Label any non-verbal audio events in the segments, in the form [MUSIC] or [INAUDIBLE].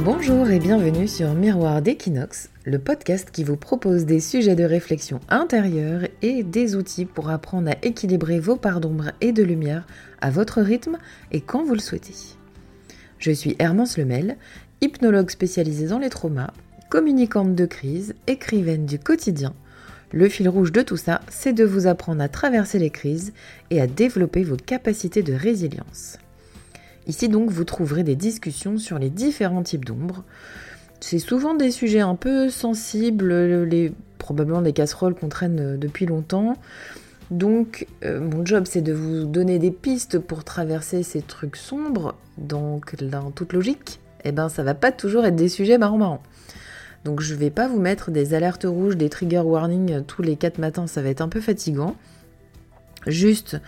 Bonjour et bienvenue sur Miroir d'Equinox, le podcast qui vous propose des sujets de réflexion intérieure et des outils pour apprendre à équilibrer vos parts d'ombre et de lumière à votre rythme et quand vous le souhaitez. Je suis Hermance Lemel, hypnologue spécialisée dans les traumas, communicante de crise, écrivaine du quotidien. Le fil rouge de tout ça, c'est de vous apprendre à traverser les crises et à développer vos capacités de résilience. Ici donc, vous trouverez des discussions sur les différents types d'ombres. C'est souvent des sujets un peu sensibles, les, probablement des casseroles qu'on traîne euh, depuis longtemps. Donc, euh, mon job, c'est de vous donner des pistes pour traverser ces trucs sombres. Donc, dans toute logique, eh ben, ça va pas toujours être des sujets marrants marrants. Donc, je vais pas vous mettre des alertes rouges, des trigger warnings euh, tous les 4 matins, ça va être un peu fatigant. Juste,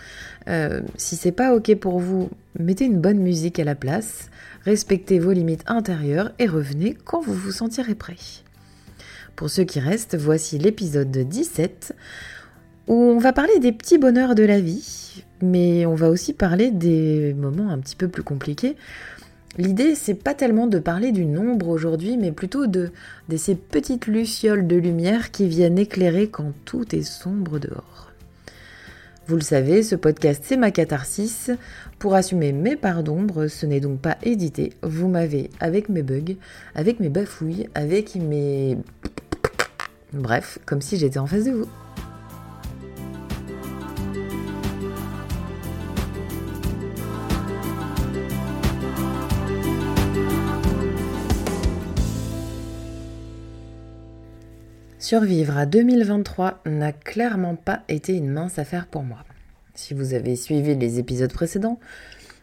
euh, si c'est pas ok pour vous, mettez une bonne musique à la place, respectez vos limites intérieures et revenez quand vous vous sentirez prêt. Pour ceux qui restent, voici l'épisode 17 où on va parler des petits bonheurs de la vie, mais on va aussi parler des moments un petit peu plus compliqués. L'idée, c'est pas tellement de parler du nombre aujourd'hui, mais plutôt de, de ces petites lucioles de lumière qui viennent éclairer quand tout est sombre dehors. Vous le savez, ce podcast c'est ma catharsis. Pour assumer mes parts d'ombre, ce n'est donc pas édité. Vous m'avez avec mes bugs, avec mes bafouilles, avec mes... Bref, comme si j'étais en face de vous. Survivre à 2023 n'a clairement pas été une mince affaire pour moi. Si vous avez suivi les épisodes précédents,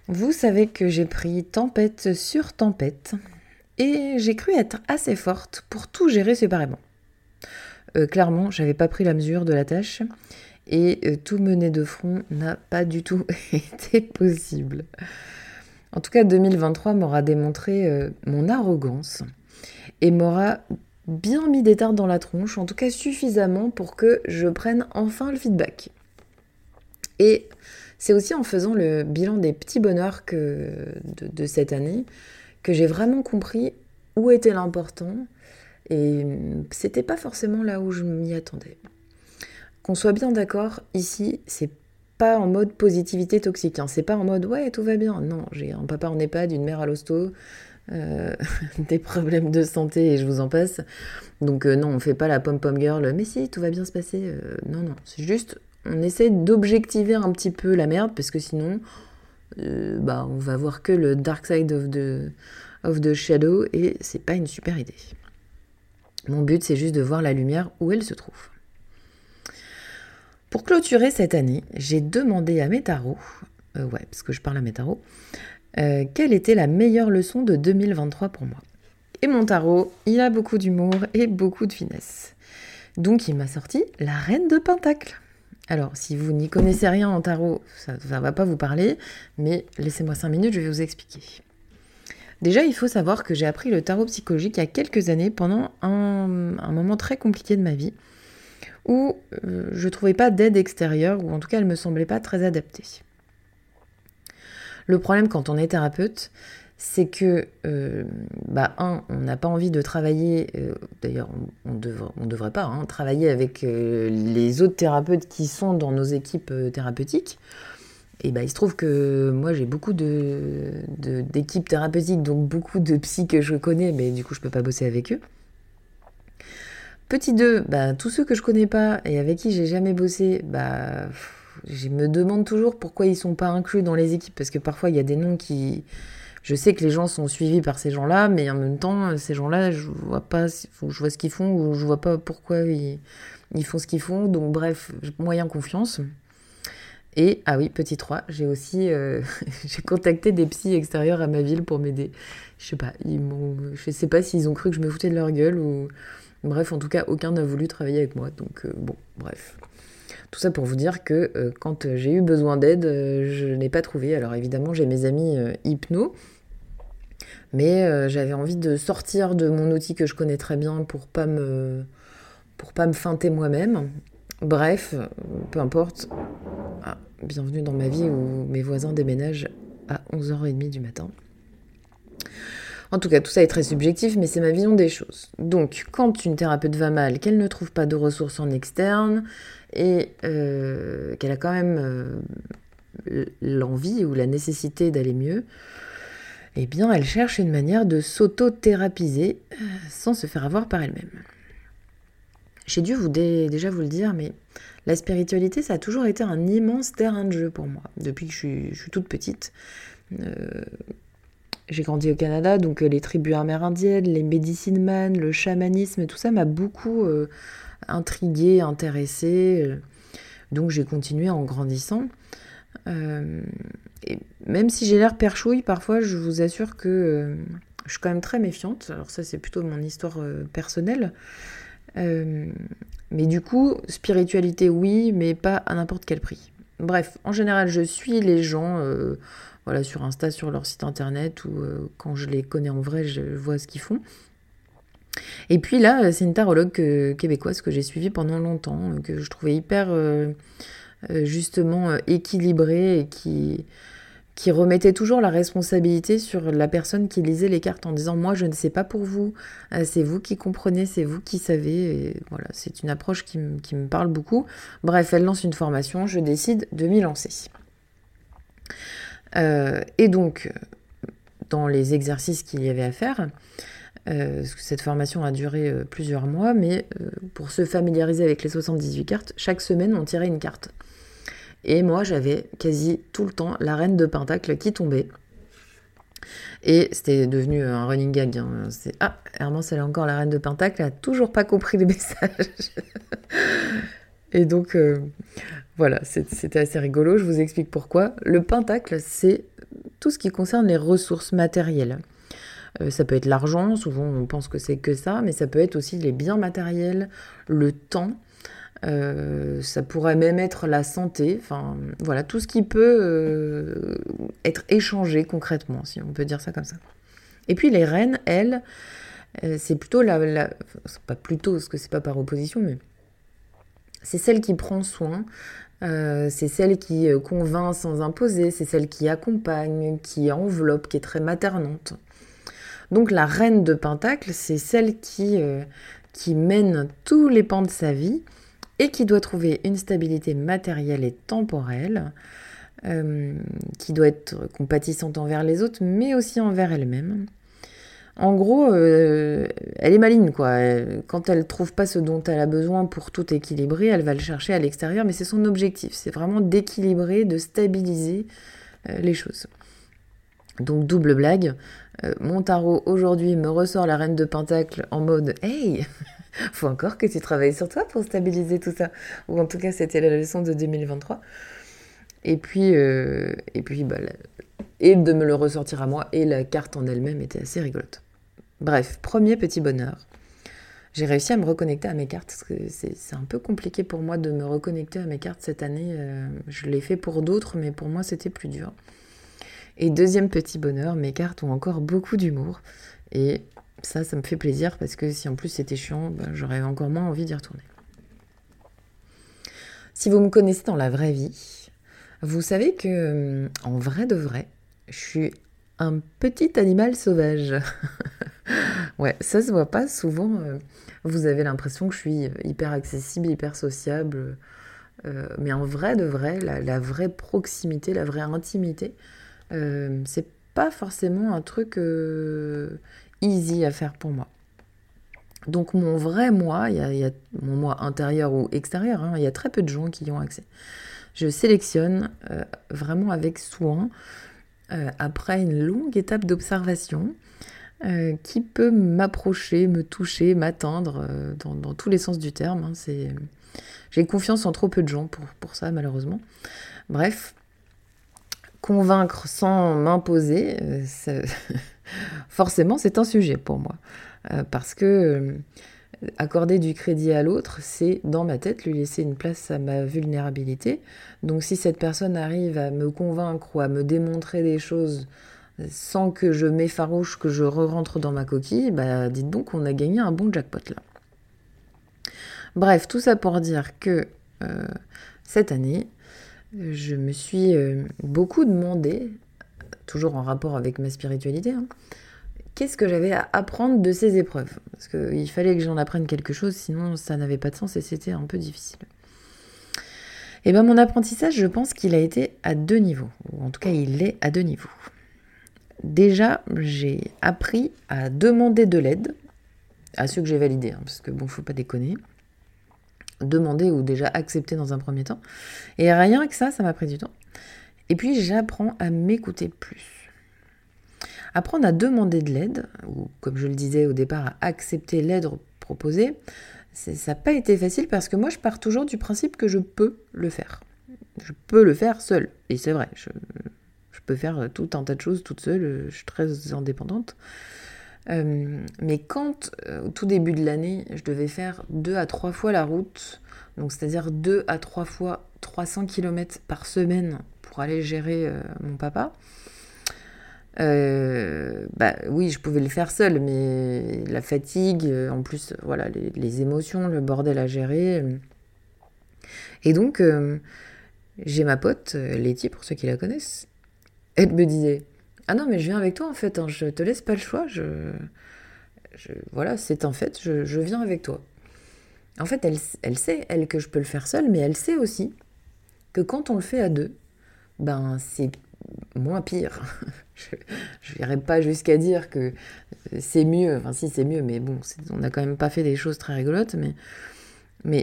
vous savez que j'ai pris tempête sur tempête et j'ai cru être assez forte pour tout gérer séparément. Euh, clairement, j'avais pas pris la mesure de la tâche et euh, tout mener de front n'a pas du tout [LAUGHS] été possible. En tout cas, 2023 m'aura démontré euh, mon arrogance et m'aura bien mis des tartes dans la tronche, en tout cas suffisamment pour que je prenne enfin le feedback. Et c'est aussi en faisant le bilan des petits bonheurs que, de, cette année que j'ai vraiment compris où était l'important et c'était pas forcément là où je m'y attendais. Qu'on soit bien d'accord, ici, c'est pas en mode positivité toxique. Hein. C'est pas en mode ouais, tout va bien. Non, j'ai un papa en EHPAD, une mère à l'hosto, euh, [LAUGHS] des problèmes de santé et je vous en passe. Donc euh, non, on fait pas la pom-pom girl, mais si, tout va bien se passer. Euh, non, non, c'est juste, on essaie d'objectiver un petit peu la merde, parce que sinon, bah, on va voir que le dark side of the, of the shadow, et c'est pas une super idée. Mon but, c'est juste de voir la lumière où elle se trouve. Pour clôturer cette année, j'ai demandé à mes tarots, ouais, parce que je parle à mes tarots, euh, quelle était la meilleure leçon de 2023 pour moi. Et mon tarot, il a beaucoup d'humour et beaucoup de finesse. Donc il m'a sorti la reine de Pentacle. Alors, si vous n'y connaissez rien en tarot, ça ne va pas vous parler, mais laissez-moi 5 minutes, je vais vous expliquer. Déjà, il faut savoir que j'ai appris le tarot psychologique il y a quelques années pendant un, moment très compliqué de ma vie où euh, je ne trouvais pas d'aide extérieure, ou en tout cas elle ne me semblait pas très adaptée. Le problème quand on est thérapeute, c'est que, euh, bah, un, on n'a pas envie de travailler, euh, d'ailleurs, on ne devrait pas hein, travailler avec les autres thérapeutes qui sont dans nos équipes thérapeutiques. Et bah, il se trouve que moi, j'ai beaucoup d'équipes thérapeutiques, donc beaucoup de psy que je connais, mais du coup, je ne peux pas bosser avec eux. Petit 2, bah, tous ceux que je connais pas et avec qui j'ai jamais bossé, bah je me demande toujours pourquoi ils sont pas inclus dans les équipes, parce que parfois il y a des noms qui... Je sais que les gens sont suivis par ces gens-là, mais en même temps, ces gens-là, je vois pas, ce qu'ils font, ou je vois pas pourquoi ils, font ce qu'ils font, donc bref, moyen confiance. Et, ah oui, petit 3, j'ai aussi euh, [LAUGHS] j'ai contacté des psys extérieurs à ma ville pour m'aider. Je sais pas, ils m'ont, je sais pas s'ils ont cru que je me foutais de leur gueule ou. Bref, en tout cas, aucun n'a voulu travailler avec moi. Donc, euh, bon, bref. Tout ça pour vous dire que euh, quand j'ai eu besoin d'aide, euh, je n'ai pas trouvé. Alors évidemment, j'ai mes amis euh, hypno, mais j'avais envie de sortir de mon outil que je connais très bien pour pas me pour pas me feinter moi-même. Bref, peu importe. Ah, bienvenue dans ma vie où mes voisins déménagent à 11h30 du matin. En tout cas, tout ça est très subjectif, mais c'est ma vision des choses. Donc, quand une thérapeute va mal, qu'elle ne trouve pas de ressources en externe et euh, qu'elle a quand même euh, l'envie ou la nécessité d'aller mieux, eh bien, elle cherche une manière de s'auto-thérapiser euh, sans se faire avoir par elle-même. J'ai dû vous déjà vous le dire, mais la spiritualité, ça a toujours été un immense terrain de jeu pour moi, depuis que je suis, toute petite. J'ai grandi au Canada, donc euh, les tribus amérindiennes, les medicine man, le chamanisme, tout ça m'a beaucoup euh, intrigué, intéressé. Euh. donc j'ai continué en grandissant. et même si j'ai l'air perchouille, parfois je vous assure que je suis quand même très méfiante. Alors ça c'est plutôt mon histoire personnelle. mais du coup, spiritualité oui, mais pas à n'importe quel prix. Bref, en général, je suis les gens voilà, sur Insta, sur leur site internet, ou euh, quand je les connais en vrai, je vois ce qu'ils font. Et puis là, c'est une tarologue euh, québécoise que j'ai suivie pendant longtemps, euh, que je trouvais hyper justement équilibrée et qui, remettait toujours la responsabilité sur la personne qui lisait les cartes en disant moi je ne sais pas pour vous, c'est vous qui comprenez, c'est vous qui savez. Voilà, c'est une approche qui me parle beaucoup. Bref, elle lance une formation, je décide de m'y lancer. Euh, et donc, dans les exercices qu'il y avait à faire, euh, cette formation a duré euh, plusieurs mois, mais pour se familiariser avec les 78 cartes, chaque semaine on tirait une carte. Et moi j'avais quasi tout le temps la reine de Pentacle qui tombait. Et c'était devenu un running gag. Hein. Ah, Hermance, elle est encore la reine de Pentacle, elle a toujours pas compris les [LAUGHS] messages. Et donc, voilà, c'était assez rigolo, je vous explique pourquoi. Le pentacle, c'est tout ce qui concerne les ressources matérielles. Euh, ça peut être l'argent, souvent on pense que c'est que ça, mais ça peut être aussi les biens matériels, le temps, euh, ça pourrait même être la santé, enfin voilà, tout ce qui peut euh, être échangé concrètement, si on peut dire ça comme ça. Et puis les reines, elles, c'est plutôt la, la pas plutôt, parce que c'est pas par opposition, mais c'est celle qui prend soin euh, c'est celle qui euh, convainc sans imposer, c'est celle qui accompagne, qui enveloppe, qui est très maternante. Donc la reine de Pentacle, c'est celle qui, euh, qui mène tous les pans de sa vie et qui doit trouver une stabilité matérielle et temporelle, qui doit être compatissante envers les autres, mais aussi envers elle-même. En gros, euh, elle est maligne, quoi. Quand elle trouve pas ce dont elle a besoin pour tout équilibrer, elle va le chercher à l'extérieur, mais c'est son objectif. C'est vraiment d'équilibrer, de stabiliser euh, les choses. Donc, double blague. Euh, mon tarot aujourd'hui me ressort la reine de Pentacle en mode Hey, [LAUGHS] faut encore que tu travailles sur toi pour stabiliser tout ça. Ou en tout cas, c'était la leçon de 2023. Et puis, et puis bah, et de me le ressortir à moi, et la carte en elle-même était assez rigolote. Bref, premier petit bonheur. J'ai réussi à me reconnecter à mes cartes, c'est un peu compliqué pour moi de me reconnecter à mes cartes cette année. Euh, je l'ai fait pour d'autres, mais pour moi c'était plus dur. Et deuxième petit bonheur, mes cartes ont encore beaucoup d'humour. Et ça, ça me fait plaisir, parce que si en plus c'était chiant, ben, j'aurais encore moins envie d'y retourner. Si vous me connaissez dans la vraie vie, vous savez que, en vrai de vrai, je suis un petit animal sauvage. [LAUGHS] ouais, ça se voit pas souvent. Euh, vous avez l'impression que je suis hyper accessible, hyper sociable. Euh, mais en vrai de vrai, la, vraie proximité, la vraie intimité, euh, c'est pas forcément un truc easy à faire pour moi. Donc mon vrai moi, il y, a mon moi intérieur ou extérieur, hein, il y a très peu de gens qui y ont accès. Je sélectionne vraiment avec soin euh, après une longue étape d'observation euh, qui peut m'approcher, me toucher, m'atteindre euh, dans, tous les sens du terme. Hein. J'ai confiance en trop peu de gens pour, pour ça, malheureusement. Bref, convaincre sans m'imposer, [LAUGHS] forcément, c'est un sujet pour moi. parce que accorder du crédit à l'autre, c'est dans ma tête lui laisser une place à ma vulnérabilité. Donc si cette personne arrive à me convaincre ou à me démontrer des choses sans que je m'effarouche, que je re-rentre dans ma coquille, bah dites donc on a gagné un bon jackpot là. Bref, tout ça pour dire que euh, cette année, je me suis euh, beaucoup demandé, toujours en rapport avec ma spiritualité, hein, qu'est-ce que j'avais à apprendre de ces épreuves? Parce qu'il fallait que j'en apprenne quelque chose, sinon ça n'avait pas de sens et c'était un peu difficile. Et eh bien mon apprentissage, je pense qu'il a été à deux niveaux, ou en tout cas il est à deux niveaux. Déjà, j'ai appris à demander de l'aide à ceux que j'ai validés, hein, parce que bon, faut pas déconner. Demander ou déjà accepter dans un premier temps. Et rien que ça, ça m'a pris du temps. Et puis j'apprends à m'écouter plus. Apprendre à demander de l'aide, ou comme je le disais au départ, à accepter l'aide proposée, ça n'a pas été facile parce que moi je pars toujours du principe que je peux le faire. Je peux le faire seul. Et c'est vrai, je, peux faire tout un tas de choses toute seule, je suis très indépendante. Euh, mais quand, euh, au tout début de l'année, je devais faire deux à trois fois la route, donc c'est-à-dire deux à trois fois 300 km par semaine pour aller gérer euh, mon papa, bah oui, je pouvais le faire seul, mais la fatigue, en plus, voilà, les, émotions, le bordel à gérer. Et donc, j'ai ma pote, Letty, pour ceux qui la connaissent, elle me disait ah non, mais je viens avec toi en fait, hein. je te laisse pas le choix, je, voilà, c'est en fait, je, viens avec toi. En fait, elle, elle sait, elle, que je peux le faire seule, mais elle sait aussi que quand on le fait à deux, ben c'est moins pire. [LAUGHS] je n'irai pas jusqu'à dire que c'est mieux, enfin si c'est mieux, mais bon, on n'a quand même pas fait des choses très rigolotes, mais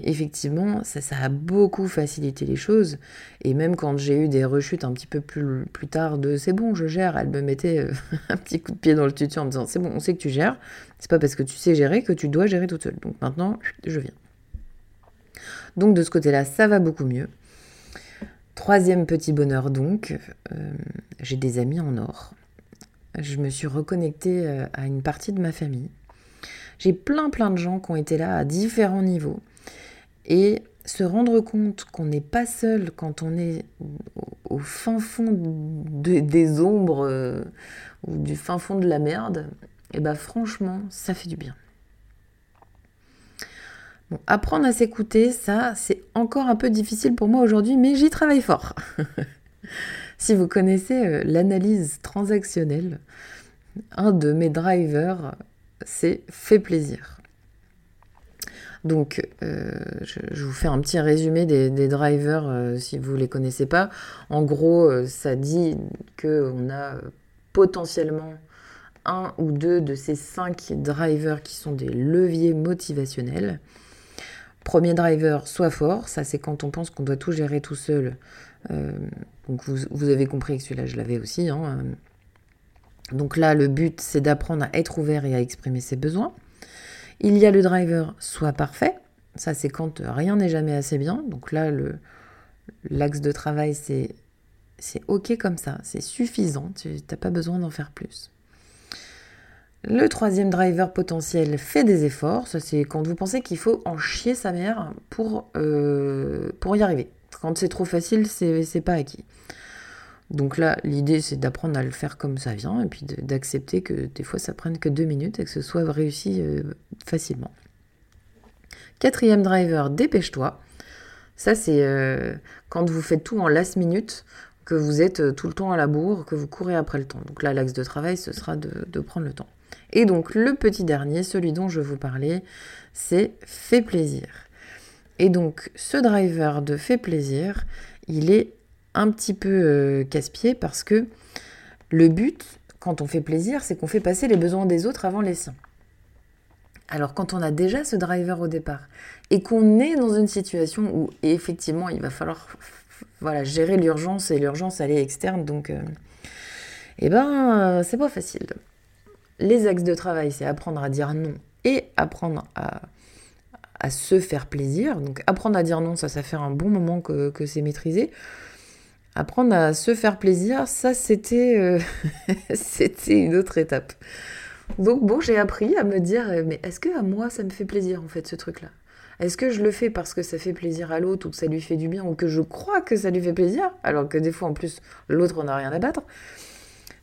effectivement, ça, ça, a beaucoup facilité les choses. Et même quand j'ai eu des rechutes un petit peu plus, plus tard de c'est bon, je gère, elle me mettait euh, [LAUGHS] un petit coup de pied dans le tutu en me disant c'est bon, on sait que tu gères. C'est pas parce que tu sais gérer que tu dois gérer toute seule. Donc maintenant, je viens. Donc de ce côté-là, ça va beaucoup mieux. Troisième petit bonheur donc, euh, j'ai des amis en or. Je me suis reconnectée euh, à une partie de ma famille. J'ai plein plein de gens qui ont été là à différents niveaux. Et se rendre compte qu'on n'est pas seul quand on est au, fin fond des ombres euh, ou du fin fond de la merde, et eh ben franchement, ça fait du bien. Apprendre à s'écouter, ça, c'est encore un peu difficile pour moi aujourd'hui, mais j'y travaille fort. [LAUGHS] si vous connaissez euh, l'analyse transactionnelle, un de mes drivers, c'est fait plaisir. Donc, euh, je, vous fais un petit résumé des, drivers euh, si vous ne les connaissez pas. En gros, ça dit qu'on a potentiellement un ou deux de ces cinq drivers qui sont des leviers motivationnels. Premier driver, soit fort, ça c'est quand on pense qu'on doit tout gérer tout seul. donc vous, avez compris que celui-là je l'avais aussi. Hein. Donc là, le but c'est d'apprendre à être ouvert et à exprimer ses besoins. Il y a le driver soit parfait. Ça, c'est quand rien n'est jamais assez bien. Donc là, l'axe de travail, c'est c'est OK comme ça. C'est suffisant. Tu n'as pas besoin d'en faire plus. Le troisième driver potentiel fait des efforts. Ça, c'est quand vous pensez qu'il faut en chier sa mère pour, euh, y arriver. Quand c'est trop facile, c'est pas acquis. Donc là, l'idée, c'est d'apprendre à le faire comme ça vient, et puis d'accepter que des fois, ça prenne que deux minutes et que ce soit réussi euh, facilement. Quatrième driver, dépêche-toi. Ça, c'est euh, quand vous faites tout en last minute, que vous êtes tout le temps à la bourre, que vous courez après le temps. Donc là, l'axe de travail, ce sera de, prendre le temps. Et donc, le petit dernier, celui dont je vous parlais, c'est fait plaisir. Et donc, ce driver de fait plaisir, il est un petit peu euh, casse-pied parce que le but, quand on fait plaisir, c'est qu'on fait passer les besoins des autres avant les siens. Alors quand on a déjà ce driver au départ et qu'on est dans une situation où effectivement il va falloir gérer l'urgence et l'urgence elle est externe donc euh, eh ben euh, c'est pas facile. Les axes de travail c'est apprendre à dire non et apprendre à, à, se faire plaisir. Donc apprendre à dire non ça ça fait un bon moment que, c'est maîtrisé. Apprendre à se faire plaisir, ça c'était euh, [LAUGHS] c'était une autre étape. Donc bon, j'ai appris à me dire euh, mais est-ce que à moi ça me fait plaisir en fait ce truc-là? Est-ce que je le fais parce que ça fait plaisir à l'autre ou que ça lui fait du bien ou que je crois que ça lui fait plaisir? Alors que des fois en plus l'autre n'a rien à battre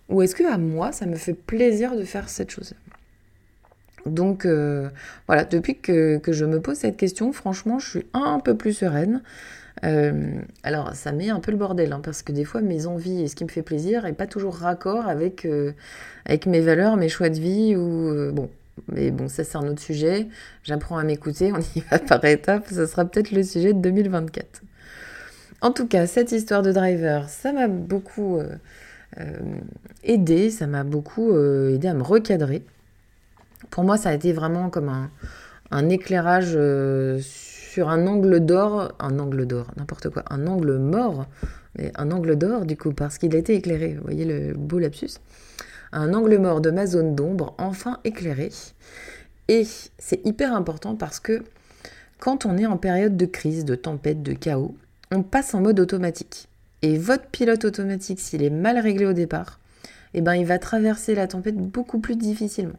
Ou est-ce que à moi ça me fait plaisir de faire cette chose? Donc euh, voilà, depuis que, que, je me pose cette question, franchement, je suis un peu plus sereine. alors, ça met un peu le bordel, hein, parce que des fois, mes envies et ce qui me fait plaisir n'est pas toujours raccord avec, avec mes valeurs, mes choix de vie, ou bon. Mais bon, ça c'est un autre sujet. J'apprends à m'écouter, [LAUGHS] on y va par étapes. Ce sera peut-être le sujet de 2024. En tout cas, cette histoire de driver, ça m'a beaucoup aidé, ça m'a beaucoup aidé à me recadrer. Pour moi, ça a été vraiment comme un, un éclairage euh, sur un angle d'or, un angle d'or, n'importe quoi, un angle mort, mais un angle d'or du coup, parce qu'il a été éclairé. Vous voyez le beau lapsus Un angle mort de ma zone d'ombre, enfin éclairé. Et c'est hyper important parce que quand on est en période de crise, de tempête, de chaos, on passe en mode automatique. Et votre pilote automatique, s'il est mal réglé au départ, eh ben, il va traverser la tempête beaucoup plus difficilement.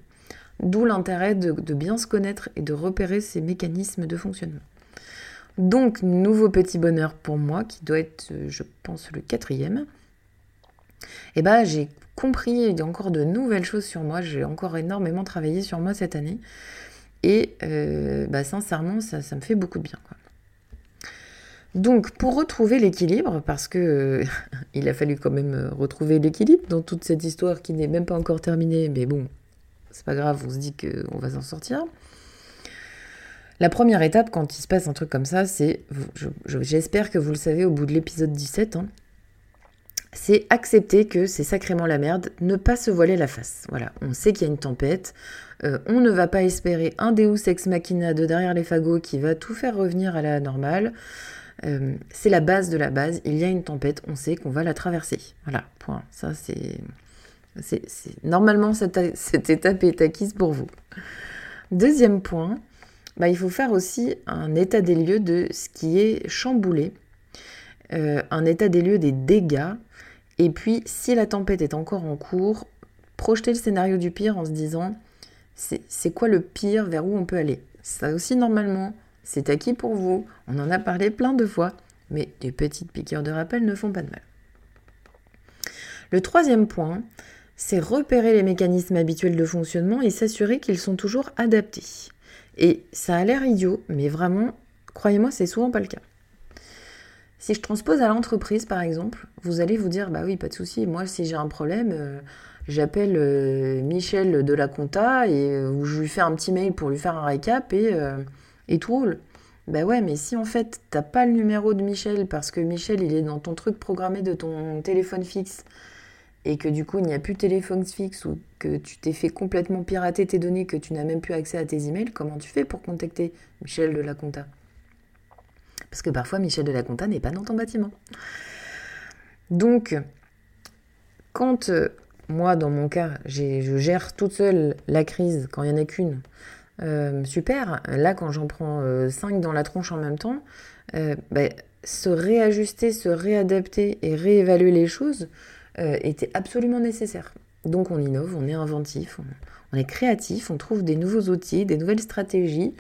D'où l'intérêt de, bien se connaître et de repérer ces mécanismes de fonctionnement. Donc, nouveau petit bonheur pour moi, qui doit être, euh, je pense, le quatrième. Eh ben, j'ai compris, il y a encore de nouvelles choses sur moi, j'ai encore énormément travaillé sur moi cette année. Et euh, bah, sincèrement, ça, me fait beaucoup de bien. Donc, pour retrouver l'équilibre, parce que euh, [LAUGHS] il a fallu quand même retrouver l'équilibre dans toute cette histoire qui n'est même pas encore terminée, mais bon, c'est pas grave, on se dit qu'on va s'en sortir. La première étape, quand il se passe un truc comme ça, c'est, j'espère que vous le savez au bout de l'épisode 17, hein, c'est accepter que c'est sacrément la merde, ne pas se voiler la face. Voilà, on sait qu'il y a une tempête, euh, on ne va pas espérer un Deus ex machina de derrière les fagots qui va tout faire revenir à la normale. Euh, c'est la base de la base, il y a une tempête, on sait qu'on va la traverser. Voilà, point. Ça, c'est Normalement, cette, [LAUGHS] étape est acquise pour vous. Deuxième point, bah, il faut faire aussi un état des lieux de ce qui est chamboulé, euh, un état des lieux des dégâts, et puis si la tempête est encore en cours, projeter le scénario du pire en se disant c'est quoi le pire, vers où on peut aller? Ça aussi, normalement, c'est acquis pour vous, on en a parlé plein de fois, mais des petites piqûres de rappel ne font pas de mal. Le troisième point, c'est repérer les mécanismes habituels de fonctionnement et s'assurer qu'ils sont toujours adaptés. Et ça a l'air idiot, mais vraiment, croyez-moi, c'est souvent pas le cas. Si je transpose à l'entreprise, par exemple, vous allez vous dire, bah oui, pas de souci, moi, si j'ai un problème, euh, j'appelle euh, Michel de la compta et euh, je lui fais un petit mail pour lui faire un récap et, et tout roule. Bah ouais, mais si en fait, t'as pas le numéro de Michel parce que Michel, il est dans ton truc programmé de ton téléphone fixe et que du coup il n'y a plus de téléphone fixe ou que tu t'es fait complètement pirater tes données, que tu n'as même plus accès à tes emails, comment tu fais pour contacter Michel de la Compta? Parce que parfois Michel de la Compta n'est pas dans ton bâtiment. Donc, quand euh, moi, dans mon cas, je gère toute seule la crise quand il n'y en a qu'une, euh, super. Là, quand j'en prends euh, cinq dans la tronche en même temps, ben, se réajuster, se réadapter et réévaluer les choses, euh, était absolument nécessaire. Donc on innove, on est inventif, on, est créatif, on trouve des nouveaux outils, des nouvelles stratégies.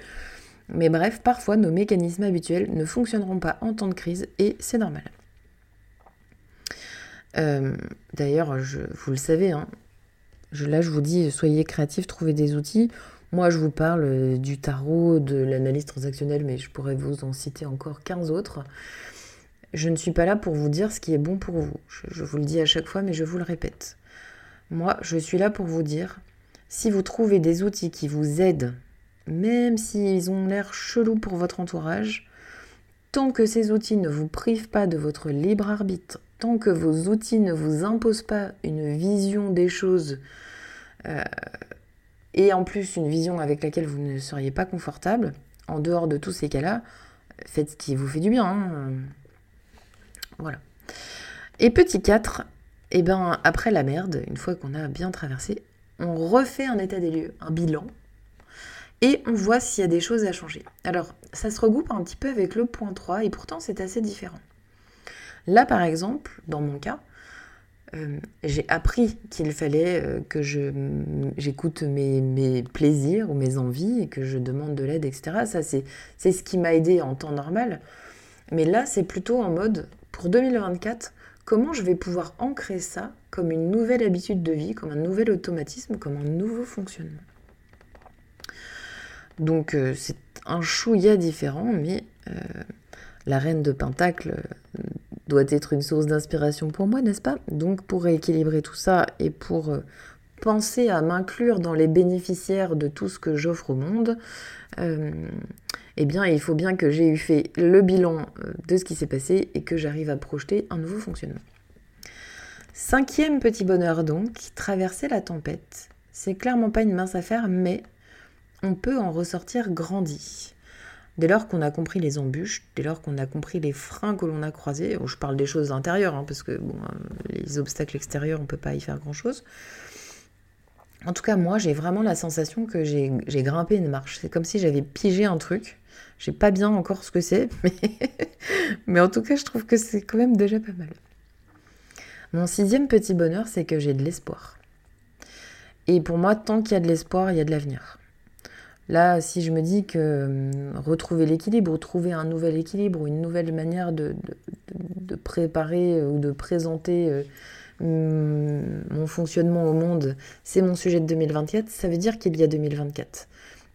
Mais bref, parfois nos mécanismes habituels ne fonctionneront pas en temps de crise et c'est normal. Euh, d'ailleurs, vous le savez, hein, là je vous dis, soyez créatifs, trouvez des outils. Moi je vous parle euh, du tarot, de l'analyse transactionnelle, mais je pourrais vous en citer encore 15 autres. Je ne suis pas là pour vous dire ce qui est bon pour vous. Je, vous le dis à chaque fois, mais je vous le répète. Moi, je suis là pour vous dire, si vous trouvez des outils qui vous aident, même s'ils ont l'air chelous pour votre entourage, tant que ces outils ne vous privent pas de votre libre arbitre, tant que vos outils ne vous imposent pas une vision des choses, euh, et en plus une vision avec laquelle vous ne seriez pas confortable, en dehors de tous ces cas-là, faites ce qui vous fait du bien. Hein. Voilà. Et petit 4, et eh ben, après la merde, une fois qu'on a bien traversé, on refait un état des lieux, un bilan, et on voit s'il y a des choses à changer. Alors, ça se regroupe un petit peu avec le point 3, et pourtant c'est assez différent. Là, par exemple, dans mon cas, euh, j'ai appris qu'il fallait euh, que j'écoute mes, mes, plaisirs ou mes envies et que je demande de l'aide, etc. Ça, c'est ce qui m'a aidé en temps normal. Mais là, c'est plutôt en mode, pour 2024, comment je vais pouvoir ancrer ça comme une nouvelle habitude de vie, comme un nouvel automatisme, comme un nouveau fonctionnement? Donc euh, c'est un chouïa différent, mais euh, la reine de Pentacle doit être une source d'inspiration pour moi, n'est-ce pas? Donc pour rééquilibrer tout ça et pour penser à m'inclure dans les bénéficiaires de tout ce que j'offre au monde, euh, eh bien, il faut bien que j'ai eu fait le bilan euh, de ce qui s'est passé et que j'arrive à projeter un nouveau fonctionnement. Cinquième petit bonheur donc, traverser la tempête. C'est clairement pas une mince affaire, mais on peut en ressortir grandi. Dès lors qu'on a compris les embûches, dès lors qu'on a compris les freins que l'on a croisés, je parle des choses intérieures, hein, parce que bon, euh, les obstacles extérieurs, on peut pas y faire grand-chose. En tout cas, moi, j'ai vraiment la sensation que j'ai grimpé une marche. C'est comme si j'avais pigé un truc. Je sais pas bien encore ce que c'est, [LAUGHS] mais en tout cas, je trouve que c'est quand même déjà pas mal. Mon sixième petit bonheur, c'est que j'ai de l'espoir. Et pour moi, tant qu'il y a de l'espoir, il y a de l'avenir. Là, si je me dis que hum, retrouver l'équilibre, trouver un nouvel équilibre ou une nouvelle manière de, préparer ou de présenter euh, hum, mon fonctionnement au monde, c'est mon sujet de 2024, ça veut dire qu'il y a 2024.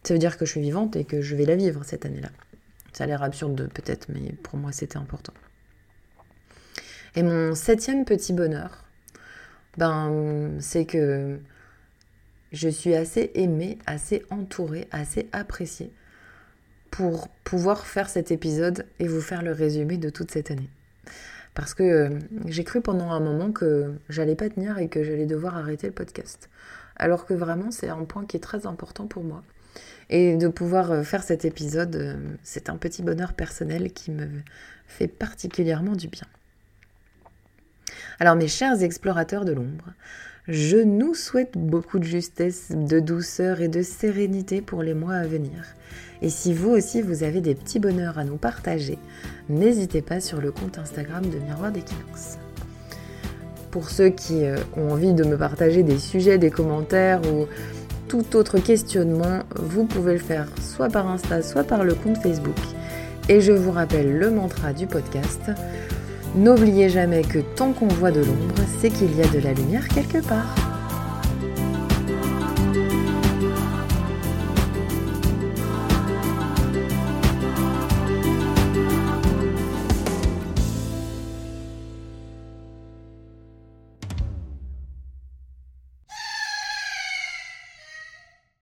Ça veut dire que je suis vivante et que je vais la vivre cette année-là. Ça a l'air absurde peut-être, mais pour moi c'était important. Et mon septième petit bonheur, ben, c'est que je suis assez aimée, assez entourée, assez appréciée pour pouvoir faire cet épisode et vous faire le résumé de toute cette année. Parce que euh, j'ai cru pendant un moment que j'allais pas tenir et que j'allais devoir arrêter le podcast. Alors que vraiment, c'est un point qui est très important pour moi. Et de pouvoir euh, faire cet épisode, euh, c'est un petit bonheur personnel qui me fait particulièrement du bien. Alors mes chers explorateurs de l'ombre, je nous souhaite beaucoup de justesse, de douceur et de sérénité pour les mois à venir. Et si vous aussi vous avez des petits bonheurs à nous partager, n'hésitez pas sur le compte Instagram de Miroir d'Equinox. Pour ceux qui euh, ont envie de me partager des sujets, des commentaires ou tout autre questionnement, vous pouvez le faire soit par Insta, soit par le compte Facebook. Et je vous rappelle le mantra du podcast. N'oubliez jamais que tant qu'on voit de l'ombre, c'est qu'il y a de la lumière quelque part.